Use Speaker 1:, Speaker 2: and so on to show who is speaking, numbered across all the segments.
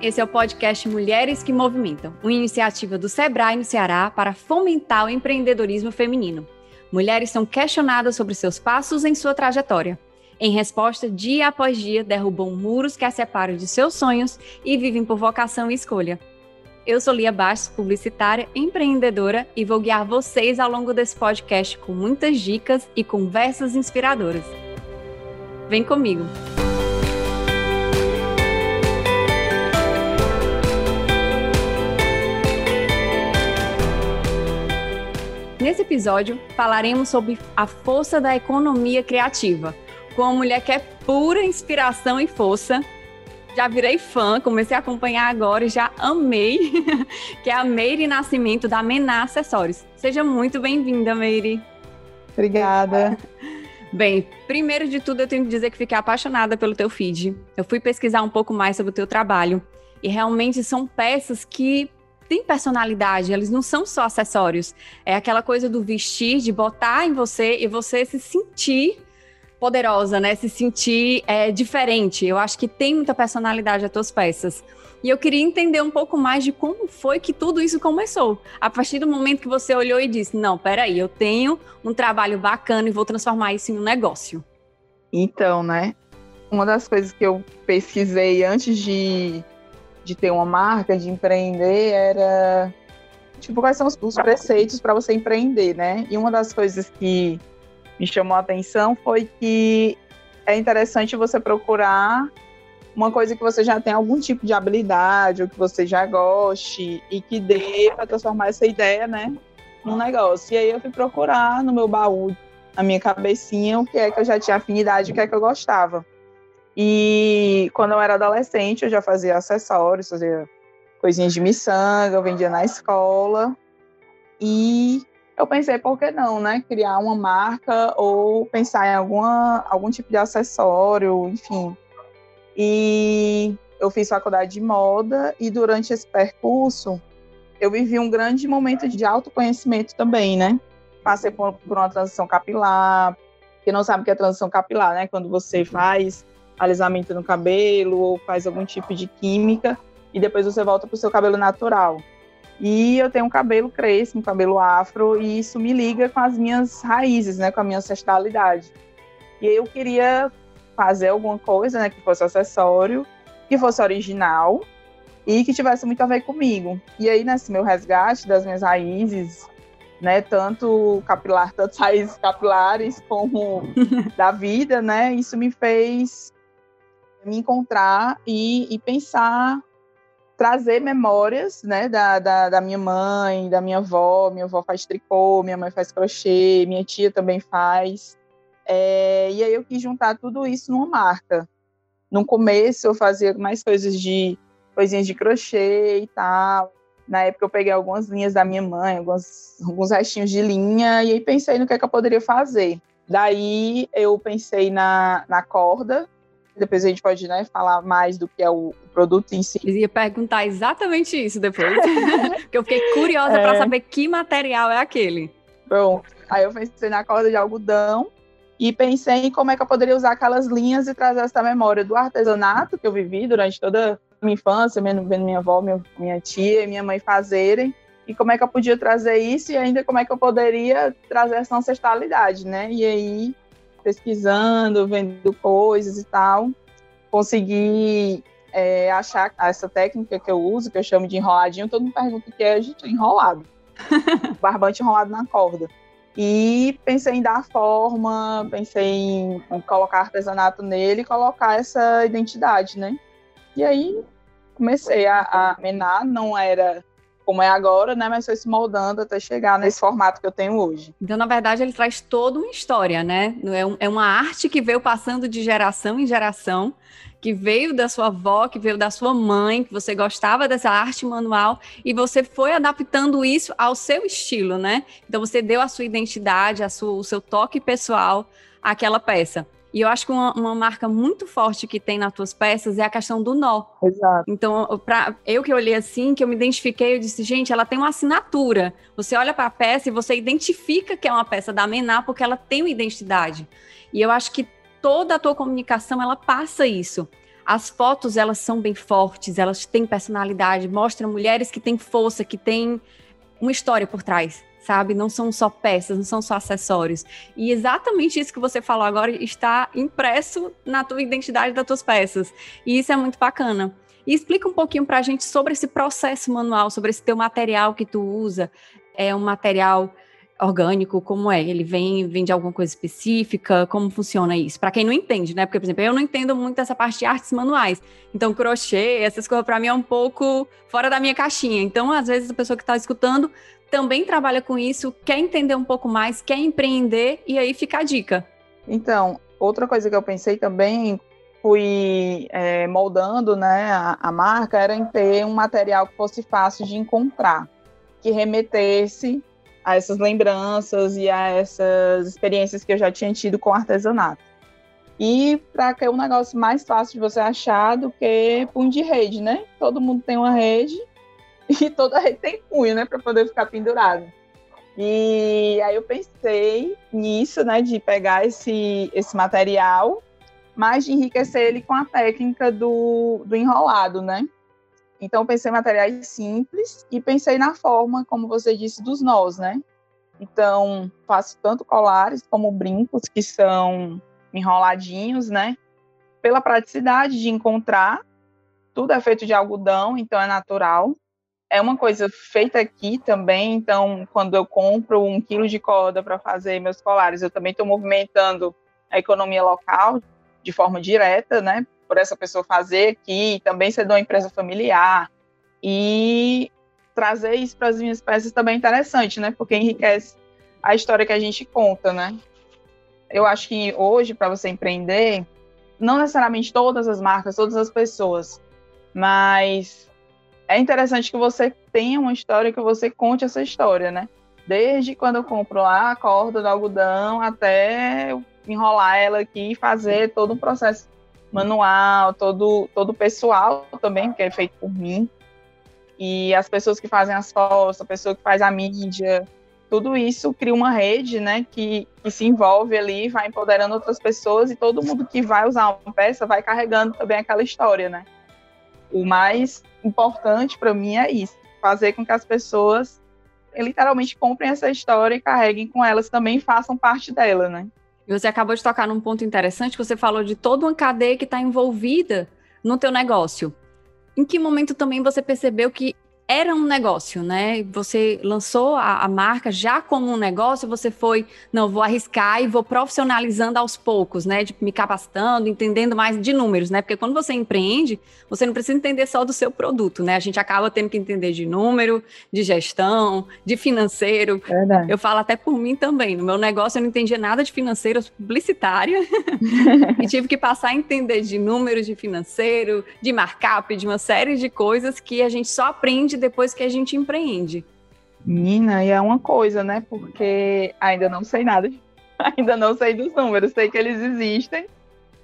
Speaker 1: Esse é o podcast Mulheres que Movimentam, uma iniciativa do Sebrae no Ceará para fomentar o empreendedorismo feminino. Mulheres são questionadas sobre seus passos em sua trajetória. Em resposta, dia após dia, derrubam muros que as separam de seus sonhos e vivem por vocação e escolha. Eu sou Lia Bastos, publicitária, empreendedora e vou guiar vocês ao longo desse podcast com muitas dicas e conversas inspiradoras. Vem comigo! Nesse episódio, falaremos sobre a força da economia criativa, com uma mulher que é pura inspiração e força. Já virei fã, comecei a acompanhar agora e já amei, que é a Meire Nascimento da Mená Acessórios. Seja muito bem-vinda, Meire.
Speaker 2: Obrigada.
Speaker 1: Bem, primeiro de tudo eu tenho que dizer que fiquei apaixonada pelo teu feed. Eu fui pesquisar um pouco mais sobre o teu trabalho e realmente são peças que têm personalidade, eles não são só acessórios. É aquela coisa do vestir, de botar em você e você se sentir poderosa, né? Se sentir é, diferente. Eu acho que tem muita personalidade as tuas peças. E eu queria entender um pouco mais de como foi que tudo isso começou. A partir do momento que você olhou e disse: Não, peraí, eu tenho um trabalho bacana e vou transformar isso em um negócio.
Speaker 2: Então, né? Uma das coisas que eu pesquisei antes de de ter uma marca, de empreender, era tipo quais são os, os preceitos para você empreender, né? E uma das coisas que me chamou a atenção foi que é interessante você procurar uma coisa que você já tem algum tipo de habilidade ou que você já goste e que dê para transformar essa ideia, né, num negócio. E aí eu fui procurar no meu baú, na minha cabecinha, o que é que eu já tinha afinidade, o que é que eu gostava. E quando eu era adolescente, eu já fazia acessórios, fazia coisinhas de miçanga, eu vendia na escola. E eu pensei, por que não, né? Criar uma marca ou pensar em alguma, algum tipo de acessório, enfim. E eu fiz faculdade de moda e durante esse percurso eu vivi um grande momento de autoconhecimento também, né? Passei por, por uma transição capilar. Quem não sabe o que é transição capilar, né? Quando você faz alisamento no cabelo ou faz algum tipo de química e depois você volta para o seu cabelo natural. E eu tenho um cabelo crespo, um cabelo afro, e isso me liga com as minhas raízes, né, com a minha ancestralidade. E eu queria fazer alguma coisa, né, que fosse acessório, que fosse original e que tivesse muito a ver comigo. E aí nesse meu resgate das minhas raízes, né, tanto capilar, tanto raízes capilares como da vida, né, isso me fez me encontrar e, e pensar, trazer memórias, né, da, da, da, minha mãe, da minha avó. Minha avó faz tricô, minha mãe faz crochê, minha tia também faz. É, e aí eu quis juntar tudo isso numa marca. No começo eu fazia mais coisas de coisinhas de crochê e tal. Na época eu peguei algumas linhas da minha mãe, alguns, restinhos de linha, e aí pensei no que, é que eu poderia fazer. Daí eu pensei na, na corda, depois a gente pode né, falar mais do que é o produto em si.
Speaker 1: Eu ia perguntar exatamente isso depois, porque eu fiquei curiosa é. para saber que material é aquele.
Speaker 2: Bom, aí eu pensei na corda de algodão e pensei em como é que eu poderia usar aquelas linhas e trazer essa memória do artesanato que eu vivi durante toda a minha infância, vendo minha avó, minha, minha tia e minha mãe fazerem, e como é que eu podia trazer isso e ainda como é que eu poderia trazer essa ancestralidade, né? E aí pesquisando, vendo coisas e tal, consegui é, achar essa técnica que eu uso, que eu chamo de enroladinho. Todo mundo pergunta o que é, gente, enrolado. Barbante enrolado na corda. E pensei em dar forma, pensei em colocar artesanato nele e colocar essa identidade, né? E aí comecei a, a menar, não era como é agora, né? Mas foi se moldando até chegar nesse formato que eu tenho hoje.
Speaker 1: Então, na verdade, ele traz toda uma história, né? É, um, é uma arte que veio passando de geração em geração, que veio da sua avó, que veio da sua mãe, que você gostava dessa arte manual e você foi adaptando isso ao seu estilo, né? Então, você deu a sua identidade, a sua, o seu toque pessoal àquela peça. E eu acho que uma, uma, marca muito forte que tem nas tuas peças é a questão do nó.
Speaker 2: Exato.
Speaker 1: Então, pra, eu que olhei assim, que eu me identifiquei, eu disse, gente, ela tem uma assinatura. Você olha para a peça e você identifica que é uma peça da Mená porque ela tem uma identidade. E eu acho que toda a tua comunicação, ela passa isso. as fotos elas são bem fortes, elas têm personalidade, mostram mulheres que têm força, que têm uma história por trás, sabe? Não são só peças, não são só acessórios. E exatamente isso que você falou agora está impresso na tua identidade das tuas peças. E isso é muito bacana. E explica um pouquinho para a gente sobre esse processo manual, sobre esse teu material que tu usa. É um material orgânico, como é? Ele vem, vem de alguma coisa específica? Como funciona isso? Para quem não entende, né? Porque, por exemplo, eu não entendo muito essa parte de artes manuais. Então, crochê, essas coisas para mim é um pouco fora da minha caixinha. Então, às vezes, a pessoa que está escutando também trabalha com isso, quer entender um pouco mais, quer empreender, e aí fica a dica.
Speaker 2: Então, outra coisa que eu pensei também, fui é, moldando né, a, a marca, era em ter um material que fosse fácil de encontrar, que remetesse a essas lembranças e a essas experiências que eu já tinha tido com artesanato. E para que é um negócio mais fácil de você achar do que punho de rede, né? Todo mundo tem uma rede e toda rede tem punho, né, para poder ficar pendurado. E aí eu pensei nisso, né, de pegar esse, esse material, mas de enriquecer ele com a técnica do, do enrolado, né? Então, pensei em materiais simples e pensei na forma, como você disse, dos nós, né? Então, faço tanto colares como brincos, que são enroladinhos, né? Pela praticidade de encontrar, tudo é feito de algodão, então é natural. É uma coisa feita aqui também, então, quando eu compro um quilo de corda para fazer meus colares, eu também estou movimentando a economia local de forma direta, né? por essa pessoa fazer aqui, também ser de uma empresa familiar. E trazer isso para as minhas peças também é interessante, né? Porque enriquece a história que a gente conta, né? Eu acho que hoje, para você empreender, não necessariamente todas as marcas, todas as pessoas, mas é interessante que você tenha uma história, que você conte essa história, né? Desde quando eu compro lá a corda do algodão até enrolar ela aqui e fazer todo um processo manual, todo todo pessoal também, que é feito por mim. E as pessoas que fazem as fotos, a pessoa que faz a mídia, tudo isso cria uma rede, né, que, que se envolve ali, vai empoderando outras pessoas e todo mundo que vai usar uma peça vai carregando também aquela história, né? O mais importante para mim é isso, fazer com que as pessoas literalmente comprem essa história e carreguem com elas também, façam parte dela, né?
Speaker 1: Você acabou de tocar num ponto interessante, você falou de toda uma cadeia que está envolvida no teu negócio. Em que momento também você percebeu que era um negócio, né? Você lançou a, a, marca já como um negócio, você foi, não, vou arriscar e vou profissionalizando aos poucos, né? De me capacitando, entendendo mais de números, né? Porque quando você empreende, você não precisa entender só do seu produto, né? A gente acaba tendo que entender de número, de gestão, de financeiro. Verdade. Eu falo até por mim também. No meu negócio eu não entendia nada de financeiro, publicitária. e tive que passar a entender de números, de financeiro, de markup, de uma série de coisas que a gente só aprende depois que a gente empreende.
Speaker 2: Menina, e é uma coisa, né? Porque ainda não sei nada, ainda não sei dos números, sei que eles existem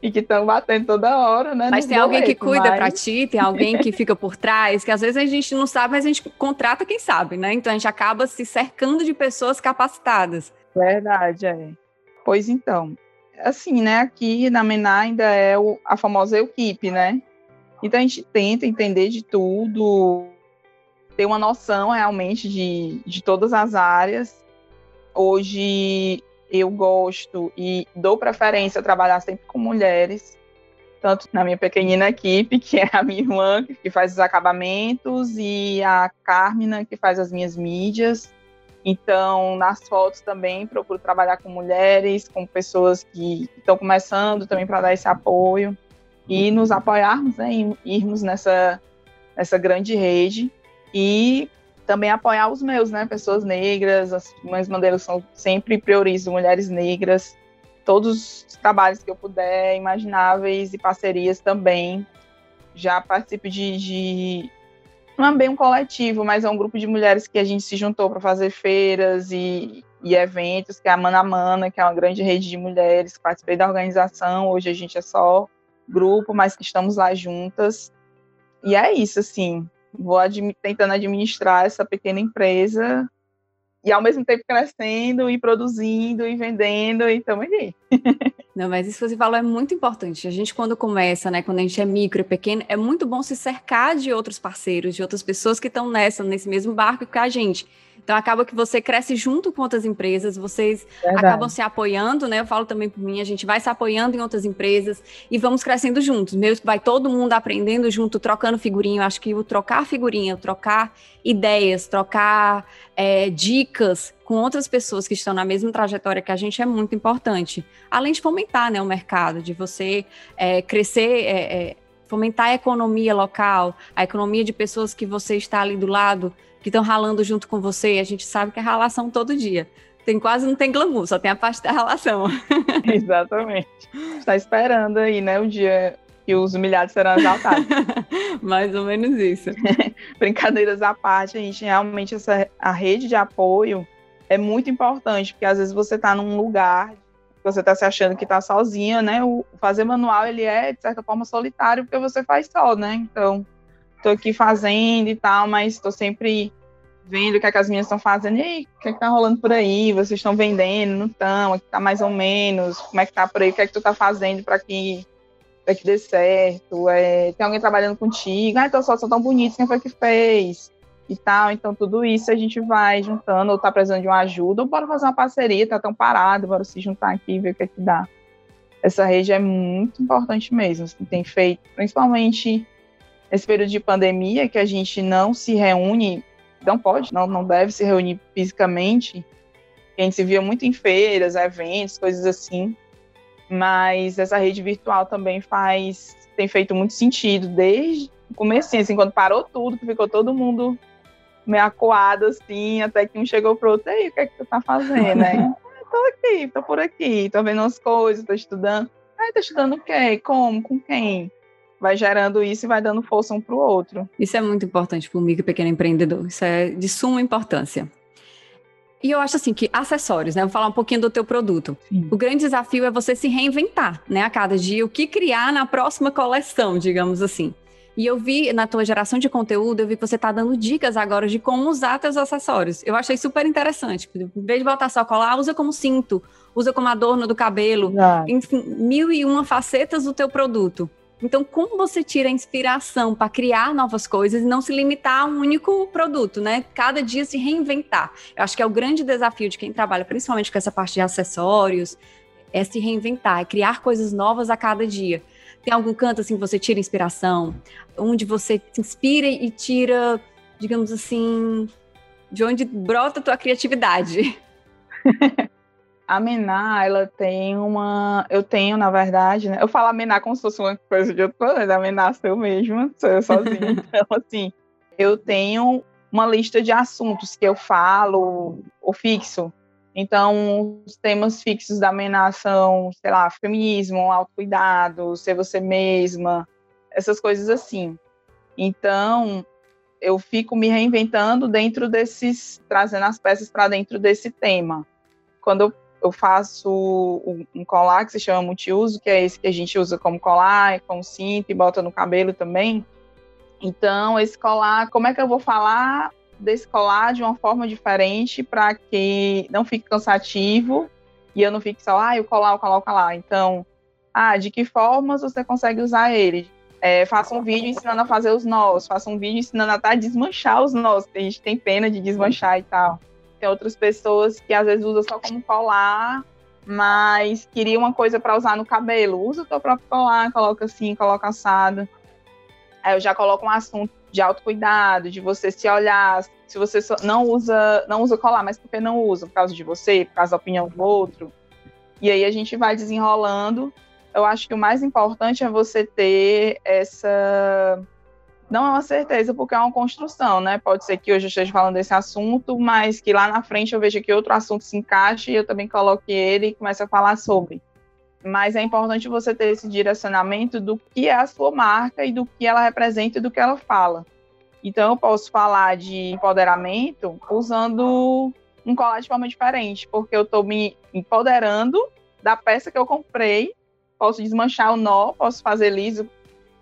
Speaker 2: e que estão batendo toda hora, né?
Speaker 1: Mas tem alguém que cuida mas... para ti, tem alguém que fica por trás, que às vezes a gente não sabe, mas a gente contrata quem sabe, né? Então a gente acaba se cercando de pessoas capacitadas.
Speaker 2: Verdade, é. Pois então, assim, né? Aqui na Mená ainda é o, a famosa equipe, né? Então a gente tenta entender de tudo, ter uma noção realmente de, de todas as áreas. Hoje eu gosto e dou preferência a trabalhar sempre com mulheres, tanto na minha pequenina equipe, que é a minha irmã, que faz os acabamentos, e a Carmina, que faz as minhas mídias. Então, nas fotos também procuro trabalhar com mulheres, com pessoas que estão começando também para dar esse apoio e nos apoiarmos, né, irmos nessa, nessa grande rede e também apoiar os meus, né? Pessoas negras, as minhas bandeiras são sempre priorizo mulheres negras, todos os trabalhos que eu puder, imagináveis e parcerias também. Já participo de, de não é bem um coletivo, mas é um grupo de mulheres que a gente se juntou para fazer feiras e, e, eventos, que é a Mana Mana, que é uma grande rede de mulheres. Participei da organização, hoje a gente é só grupo, mas que estamos lá juntas. E é isso, assim vou admi tentando administrar essa pequena empresa e ao mesmo tempo crescendo e produzindo e vendendo e estamos aí.
Speaker 1: Não, mas isso que você falou é muito importante. A gente, quando começa, né, quando a gente é micro e pequeno, é muito bom se cercar de outros parceiros, de outras pessoas que estão nessa, nesse mesmo barco que a gente. Então acaba que você cresce junto com outras empresas, vocês Verdade. acabam se apoiando, né? Eu falo também por mim, a gente vai se apoiando em outras empresas e vamos crescendo juntos. Mesmo que vai todo mundo aprendendo junto, trocando figurinha. Eu acho que o trocar figurinha, o trocar ideias, trocar é, dicas com outras pessoas que estão na mesma trajetória que a gente é muito importante. Além de fomentar né, o mercado, de você é, crescer. É, é fomentar a economia local, a economia de pessoas que você está ali do lado, que estão ralando junto com você, e a gente sabe que é ralação todo dia. Tem quase não tem glamour, só tem a parte da relação.
Speaker 2: Exatamente. Está esperando aí, né, o dia que os humilhados serão exaltados.
Speaker 1: Mais ou menos isso.
Speaker 2: Brincadeiras à parte, a gente realmente essa a rede de apoio é muito importante, porque às vezes você está num lugar você está se achando que está sozinha, né? O fazer manual ele é de certa forma solitário porque você faz só, né? Então tô aqui fazendo e tal, mas estou sempre vendo o que, é que as minhas estão fazendo. E aí, o que, é que tá rolando por aí? Vocês estão vendendo? Não estão? Aqui tá mais ou menos? Como é que tá por aí? O que é que tu tá fazendo para que, pra que dê certo? É, tem alguém trabalhando contigo? Ah, então só são tão bonitos, quem foi que fez? E tal, então tudo isso a gente vai juntando, ou tá precisando de uma ajuda, ou bora fazer uma parceria, tá tão parado, bora se juntar aqui e ver o que é que dá. Essa rede é muito importante mesmo, assim, tem feito, principalmente nesse período de pandemia, que a gente não se reúne, não pode, não, não deve se reunir fisicamente. A gente se via muito em feiras, eventos, coisas assim. Mas essa rede virtual também faz, tem feito muito sentido desde o começo, assim, quando parou tudo, que ficou todo mundo meio acuado, assim, até que um chegou pro outro, aí, o que é que tu tá fazendo, né? tô aqui, tô por aqui, tô vendo as coisas, tô estudando. Ah, tá estudando o quê? Como? Com quem? Vai gerando isso e vai dando força um para o outro.
Speaker 1: Isso é muito importante para o micro e pequeno empreendedor. Isso é de suma importância. E eu acho assim que acessórios, né? Vou falar um pouquinho do teu produto. Sim. O grande desafio é você se reinventar, né? A cada dia, o que criar na próxima coleção, digamos assim. E eu vi na tua geração de conteúdo, eu vi que você está dando dicas agora de como usar teus acessórios. Eu achei super interessante. Em vez de botar só colar, usa como cinto, usa como adorno do cabelo. Enfim, mil e uma facetas do teu produto. Então, como você tira a inspiração para criar novas coisas e não se limitar a um único produto, né? Cada dia se reinventar. Eu acho que é o grande desafio de quem trabalha, principalmente com essa parte de acessórios, é se reinventar, é criar coisas novas a cada dia. Tem algum canto assim que você tira inspiração, onde você se inspira e tira, digamos assim, de onde brota a tua criatividade?
Speaker 2: A Mená, ela tem uma. Eu tenho, na verdade, né? Eu falo a Mená como se fosse uma coisa de outro, mas a Mená sou eu mesma, sou eu sozinha. então, assim, eu tenho uma lista de assuntos que eu falo, o fixo. Então, os temas fixos da Mená são, sei lá, feminismo, autocuidado, ser você mesma, essas coisas assim. Então, eu fico me reinventando dentro desses, trazendo as peças para dentro desse tema. Quando eu eu faço um colar que se chama multiuso, que é esse que a gente usa como colar, como cinto e bota no cabelo também. Então, esse colar, como é que eu vou falar desse colar de uma forma diferente para que não fique cansativo e eu não fique só, ah, o colar, o colar, o colar. Então, ah, de que formas você consegue usar ele? É, faça um vídeo ensinando a fazer os nós, faça um vídeo ensinando a tá, desmanchar os nós, a gente tem pena de desmanchar e tal. Tem outras pessoas que às vezes usam só como colar, mas queria uma coisa para usar no cabelo. Usa o teu próprio colar, coloca assim, coloca assado. Aí eu já coloco um assunto de autocuidado, de você se olhar, se você não usa, não usa colar, mas por que não usa? Por causa de você, por causa da opinião do outro. E aí a gente vai desenrolando. Eu acho que o mais importante é você ter essa não é uma certeza, porque é uma construção, né? Pode ser que hoje eu esteja falando desse assunto, mas que lá na frente eu veja que outro assunto se encaixe e eu também coloque ele e comece a falar sobre. Mas é importante você ter esse direcionamento do que é a sua marca e do que ela representa e do que ela fala. Então eu posso falar de empoderamento usando um colar de forma diferente, porque eu estou me empoderando da peça que eu comprei, posso desmanchar o nó, posso fazer liso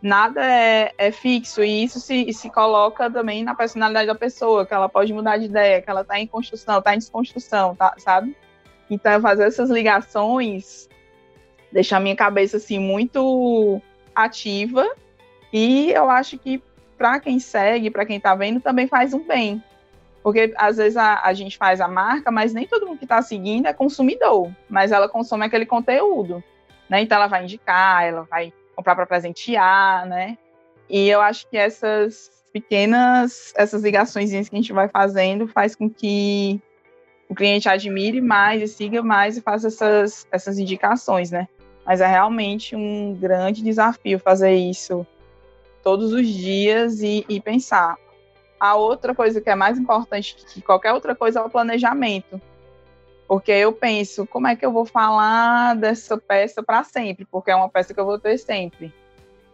Speaker 2: nada é, é fixo e isso se, se coloca também na personalidade da pessoa, que ela pode mudar de ideia, que ela está em construção, está em desconstrução, tá, sabe? Então, fazer essas ligações deixa a minha cabeça assim muito ativa e eu acho que para quem segue, para quem está vendo, também faz um bem. Porque às vezes a, a gente faz a marca, mas nem todo mundo que está seguindo é consumidor, mas ela consome aquele conteúdo, né? Então ela vai indicar, ela vai comprar para presentear, né? E eu acho que essas pequenas, essas ligações que a gente vai fazendo faz com que o cliente admire mais e siga mais e faça essas, essas indicações, né? Mas é realmente um grande desafio fazer isso todos os dias e, e pensar. A outra coisa que é mais importante que qualquer outra coisa é o planejamento. Porque eu penso, como é que eu vou falar dessa peça para sempre? Porque é uma peça que eu vou ter sempre,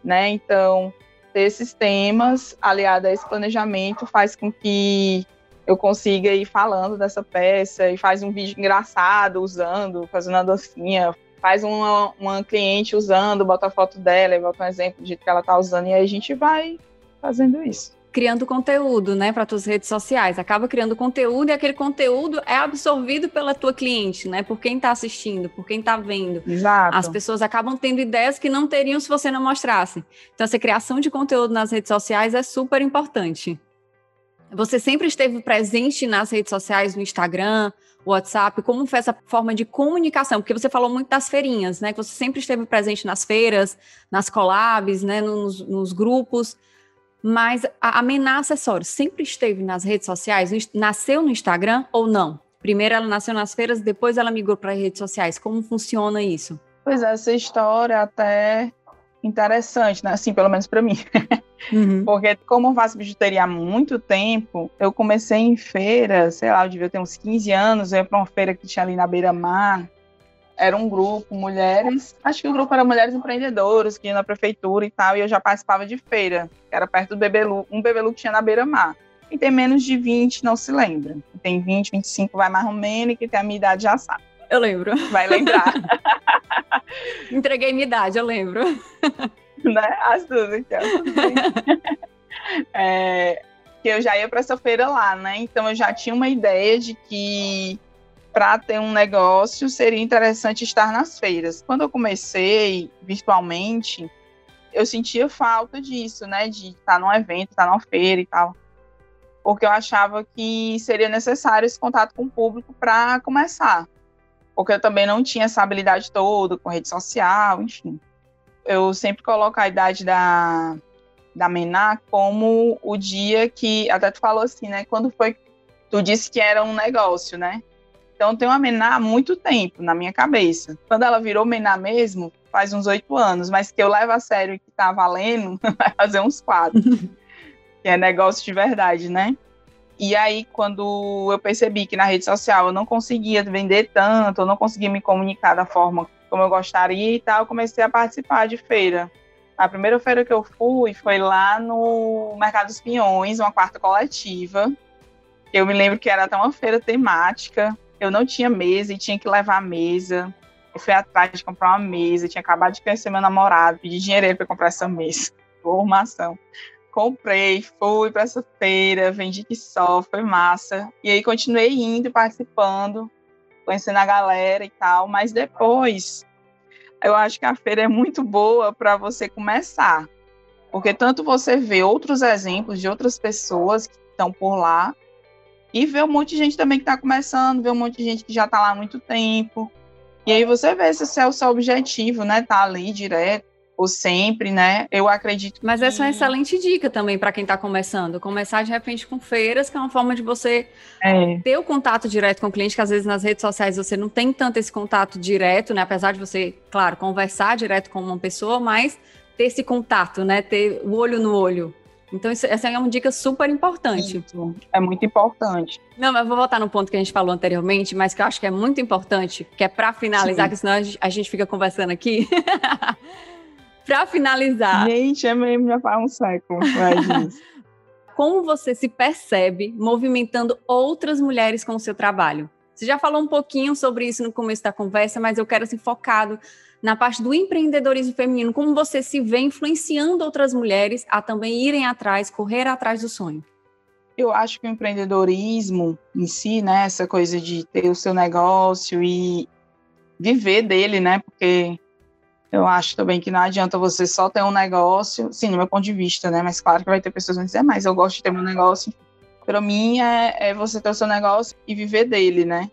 Speaker 2: né? Então, ter esses temas aliado a esse planejamento faz com que eu consiga ir falando dessa peça e faz um vídeo engraçado usando, fazendo a dancinha, faz uma, uma cliente usando, bota a foto dela e bota um exemplo do jeito que ela tá usando e aí a gente vai fazendo isso
Speaker 1: criando conteúdo, né, para tuas redes sociais. Acaba criando conteúdo e aquele conteúdo é absorvido pela tua cliente, né, por quem está assistindo, por quem está vendo.
Speaker 2: Exato.
Speaker 1: As pessoas acabam tendo ideias que não teriam se você não mostrasse. Então, essa criação de conteúdo nas redes sociais é super importante. Você sempre esteve presente nas redes sociais, no Instagram, WhatsApp? Como foi essa forma de comunicação? Porque você falou muito das feirinhas, né? Que você sempre esteve presente nas feiras, nas collabs, né? Nos, nos grupos. Mas a, a Mená Acessórios sempre esteve nas redes sociais? Nasceu no Instagram ou não? Primeiro ela nasceu nas feiras, depois ela migrou para as redes sociais. Como funciona isso?
Speaker 2: Pois é, essa história é até interessante, né? Assim, pelo menos para mim. Uhum. Porque como eu faço bijuteria há muito tempo, eu comecei em feira, sei lá, eu devia ter uns 15 anos, eu ia para uma feira que tinha ali na beira-mar, era um grupo, mulheres, acho que o grupo era mulheres empreendedoras, que iam na prefeitura e tal, e eu já participava de feira, que era perto do Bebelu, um Bebelu que tinha na beira-mar. E tem menos de 20 não se lembra. Tem 20, 25 vai mais ou menos, e que tem a minha idade já sabe.
Speaker 1: Eu lembro.
Speaker 2: Vai lembrar.
Speaker 1: Entreguei minha idade, eu lembro.
Speaker 2: né? As duas, então. é, que eu já ia para essa feira lá, né? Então eu já tinha uma ideia de que para ter um negócio seria interessante estar nas feiras. Quando eu comecei virtualmente, eu sentia falta disso, né? De estar num evento, estar numa feira e tal. Porque eu achava que seria necessário esse contato com o público para começar. Porque eu também não tinha essa habilidade toda com rede social, enfim. Eu sempre coloco a idade da, da Mená como o dia que. Até tu falou assim, né? Quando foi. Tu disse que era um negócio, né? Então tem uma Mená há muito tempo na minha cabeça. Quando ela virou Mená mesmo, faz uns oito anos, mas que eu levo a sério e que tá valendo, vai fazer uns quatro. que é negócio de verdade, né? E aí, quando eu percebi que na rede social eu não conseguia vender tanto, eu não conseguia me comunicar da forma como eu gostaria e tal, eu comecei a participar de feira. A primeira feira que eu fui foi lá no Mercado dos Pinhões, uma quarta coletiva. Eu me lembro que era até uma feira temática eu não tinha mesa e tinha que levar a mesa. Eu fui atrás de comprar uma mesa, tinha acabado de conhecer meu namorado, pedi dinheiro para comprar essa mesa. Formação. Comprei, fui para essa feira, vendi que só, foi massa. E aí continuei indo, participando, conhecendo a galera e tal. Mas depois, eu acho que a feira é muito boa para você começar. Porque tanto você vê outros exemplos de outras pessoas que estão por lá, e ver um monte de gente também que está começando, ver um monte de gente que já está lá há muito tempo. E aí você vê se esse é o seu objetivo, né? Tá ali direto ou sempre, né? Eu acredito.
Speaker 1: Mas que... essa é uma excelente dica também para quem está começando. Começar de repente com feiras, que é uma forma de você é. ter o contato direto com o cliente, que às vezes nas redes sociais você não tem tanto esse contato direto, né? Apesar de você, claro, conversar direto com uma pessoa, mas ter esse contato, né? Ter o olho no olho. Então, isso, essa é uma dica super importante.
Speaker 2: Isso, é muito importante.
Speaker 1: Não, mas vou voltar no ponto que a gente falou anteriormente, mas que eu acho que é muito importante, que é para finalizar, Sim. que senão a gente, a gente fica conversando aqui. para finalizar.
Speaker 2: Gente, é mesmo, já faz um século.
Speaker 1: Como você se percebe movimentando outras mulheres com o seu trabalho? Você já falou um pouquinho sobre isso no começo da conversa, mas eu quero assim focado na parte do empreendedorismo feminino, como você se vê influenciando outras mulheres a também irem atrás, correr atrás do sonho.
Speaker 2: Eu acho que o empreendedorismo em si, né, essa coisa de ter o seu negócio e viver dele, né, porque eu acho também que não adianta você só ter um negócio, sim, no meu ponto de vista, né, mas claro que vai ter pessoas que vão dizer, mas eu gosto de ter meu negócio. Para mim é, é você ter o seu negócio e viver dele, né?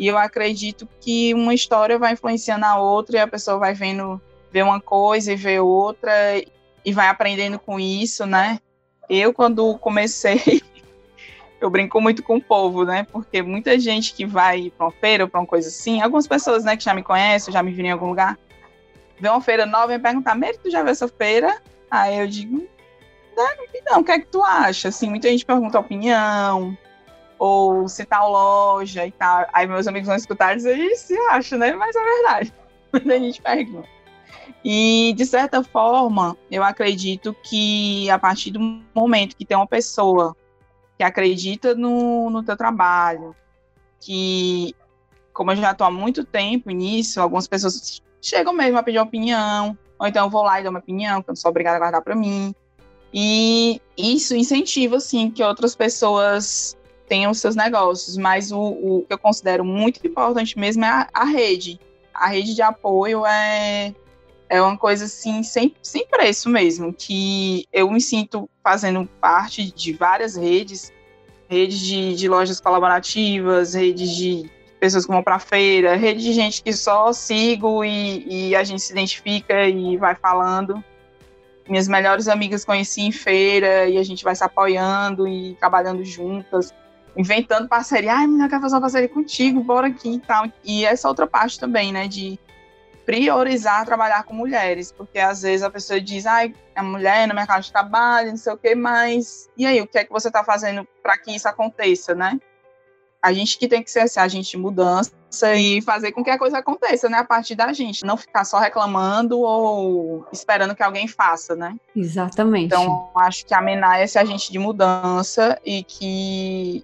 Speaker 2: E eu acredito que uma história vai influenciando a outra e a pessoa vai vendo, ver uma coisa e ver outra e vai aprendendo com isso, né? Eu, quando comecei, eu brinco muito com o povo, né? Porque muita gente que vai para uma feira ou para uma coisa assim, algumas pessoas, né, que já me conhecem, já me viram em algum lugar, vê uma feira nova e me perguntar, Mary, tu já viu essa feira? Aí eu digo, não, o que é que tu acha? Assim, muita gente pergunta opinião, ou se tal loja e tal. Aí meus amigos vão escutar e dizer, isso, acho, né? Mas é verdade. Muita gente pergunta. E, de certa forma, eu acredito que a partir do momento que tem uma pessoa que acredita no, no teu trabalho, que, como eu já estou há muito tempo nisso, algumas pessoas chegam mesmo a pedir opinião, ou então eu vou lá e dou uma opinião, que eu não sou obrigada a guardar para mim. E isso incentiva, assim, que outras pessoas tenham seus negócios, mas o, o que eu considero muito importante mesmo é a, a, rede. A rede de apoio é, é uma coisa assim, sem, sem preço mesmo, que eu me sinto fazendo parte de várias redes, redes de, de lojas colaborativas, redes de pessoas que vão para feira, rede de gente que só sigo e, e a gente se identifica e vai falando minhas melhores amigas conheci em feira e a gente vai se apoiando e trabalhando juntas inventando parceria. Ai, menina, quero fazer uma parceria contigo, bora aqui e tal. E essa outra parte também, né, de priorizar trabalhar com mulheres, porque às vezes a pessoa diz, ai, é mulher no mercado de trabalho, não sei o quê, mas e aí, o que é que você está fazendo para que isso aconteça, né? A gente que tem que ser assim, a gente de mudança e fazer com que a coisa aconteça, né? A partir da gente. Não ficar só reclamando ou esperando que alguém faça, né?
Speaker 1: Exatamente.
Speaker 2: Então, acho que a MENA é esse agente de mudança e que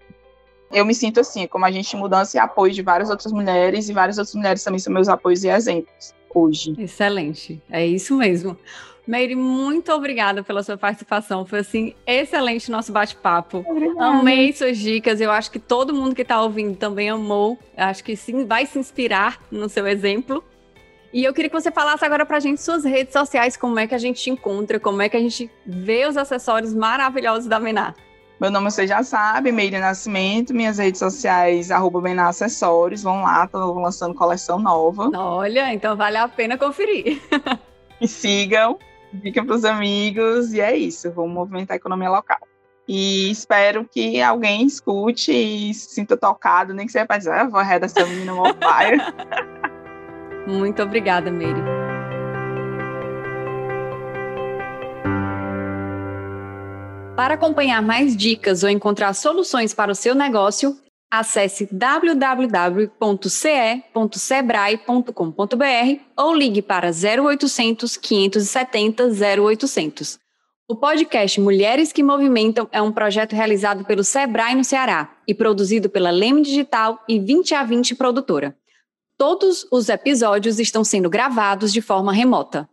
Speaker 2: eu me sinto assim, como agente de mudança e apoio de várias outras mulheres, e várias outras mulheres também são meus apoios e exemplos hoje.
Speaker 1: Excelente, é isso mesmo. Meire, muito obrigada pela sua participação. Foi assim excelente nosso bate-papo. Amei suas dicas. Eu acho que todo mundo que está ouvindo também amou. Eu acho que sim, vai se inspirar no seu exemplo. E eu queria que você falasse agora para a gente suas redes sociais, como é que a gente te encontra, como é que a gente vê os acessórios maravilhosos da Menar.
Speaker 2: Meu nome você já sabe, Meire Nascimento, minhas redes sociais, arroba Acessórios, vão lá, tô lançando coleção nova.
Speaker 1: Olha, então vale a pena conferir.
Speaker 2: Me sigam, fiquem pros amigos, e é isso, vamos movimentar a economia local. E espero que alguém escute e se sinta tocado, nem que seja para dizer, ah, vou arredar essa menina mobile.
Speaker 1: Muito obrigada, Meire. Para acompanhar mais dicas ou encontrar soluções para o seu negócio, acesse www.ce.sebrae.com.br ou ligue para 0800 570 0800. O podcast Mulheres que Movimentam é um projeto realizado pelo Sebrae no Ceará e produzido pela Leme Digital e 20 a 20 Produtora. Todos os episódios estão sendo gravados de forma remota.